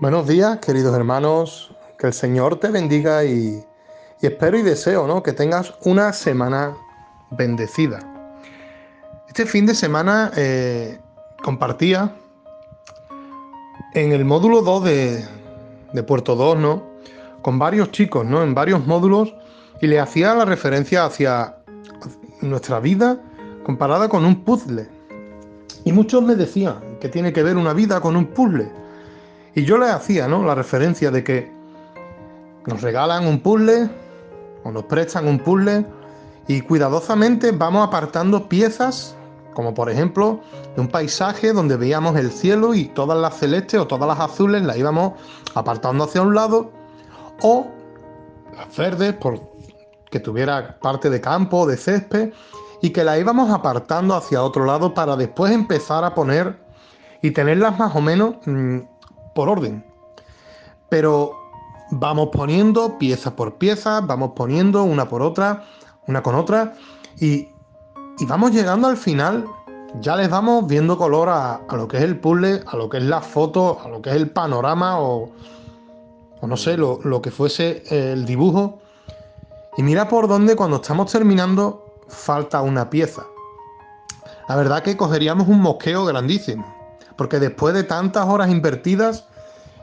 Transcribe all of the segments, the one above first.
Buenos días, queridos hermanos. Que el Señor te bendiga y, espero y deseo ¿no? que tengas una semana bendecida. Este fin de semana eh, compartía en el módulo 2 de, de, Puerto 2, ¿no? Con varios chicos, ¿no? En varios módulos y le hacía la referencia hacia nuestra vida comparada con un puzzle. Y muchos me decían que tiene que ver una vida con un puzzle. Y yo les hacía, ¿no? La referencia de que nos regalan un puzzle o nos prestan un puzzle y cuidadosamente vamos apartando piezas, como por ejemplo de un paisaje donde veíamos el cielo y todas las celestes o todas las azules las íbamos apartando hacia un lado, o las verdes, por que tuviera parte de campo o de césped, y que las íbamos apartando hacia otro lado para después empezar a poner y tenerlas más o menos mmm, por orden. Pero vamos poniendo pieza por pieza, vamos poniendo una por otra, una con otra, y, y vamos llegando al final, ya les vamos viendo color a, a, lo que es el puzzle, a lo que es la foto, a lo que es el panorama o, o no sé, lo, lo que fuese el dibujo. Y mira por dónde cuando estamos terminando falta una pieza. La verdad que cogeríamos un mosqueo grandísimo, porque después de tantas horas invertidas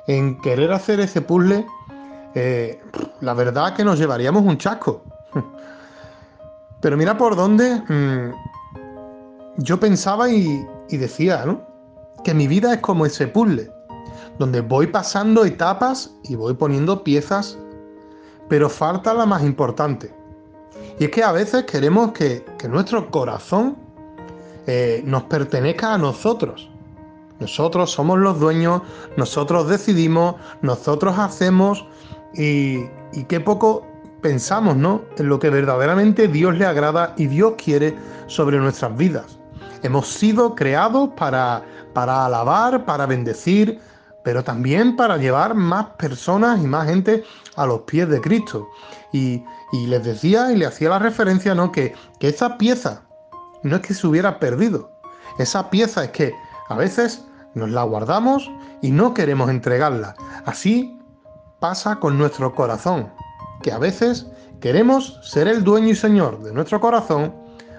en querer hacer ese puzzle, eh, la verdad que nos llevaríamos un chasco. Pero mira por dónde mmm, yo pensaba y, decía, ¿no? Que mi vida es como ese puzzle, donde voy pasando etapas y voy poniendo piezas, pero falta la más importante. Y es que a veces queremos que, que nuestro corazón eh, nos pertenezca a nosotros. Nosotros somos los dueños, nosotros decidimos, nosotros hacemos y, y qué poco pensamos ¿no? en lo que verdaderamente Dios le agrada y Dios quiere sobre nuestras vidas. Hemos sido creados para, para alabar, para bendecir, pero también para llevar más personas y más gente a los pies de Cristo. Y, y les decía y le hacía la referencia ¿no? que, que esa pieza no es que se hubiera perdido, esa pieza es que a veces nos la guardamos y no queremos entregarla. Así pasa con nuestro corazón, que a veces queremos ser el dueño y señor de nuestro corazón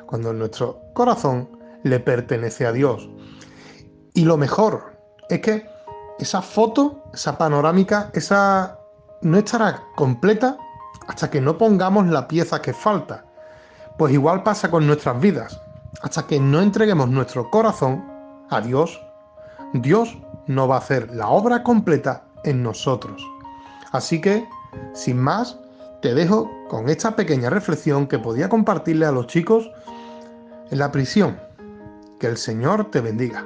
cuando nuestro corazón le pertenece a Dios. Y lo mejor es que esa foto, esa panorámica, esa no estará completa hasta que no pongamos la pieza que falta. Pues igual pasa con nuestras vidas. Hasta que no entreguemos nuestro corazón a Dios, Dios no va a hacer la obra completa en nosotros. Así que, sin más, te dejo con esta pequeña reflexión que podía compartirle a los chicos en la prisión. Que el Señor te bendiga.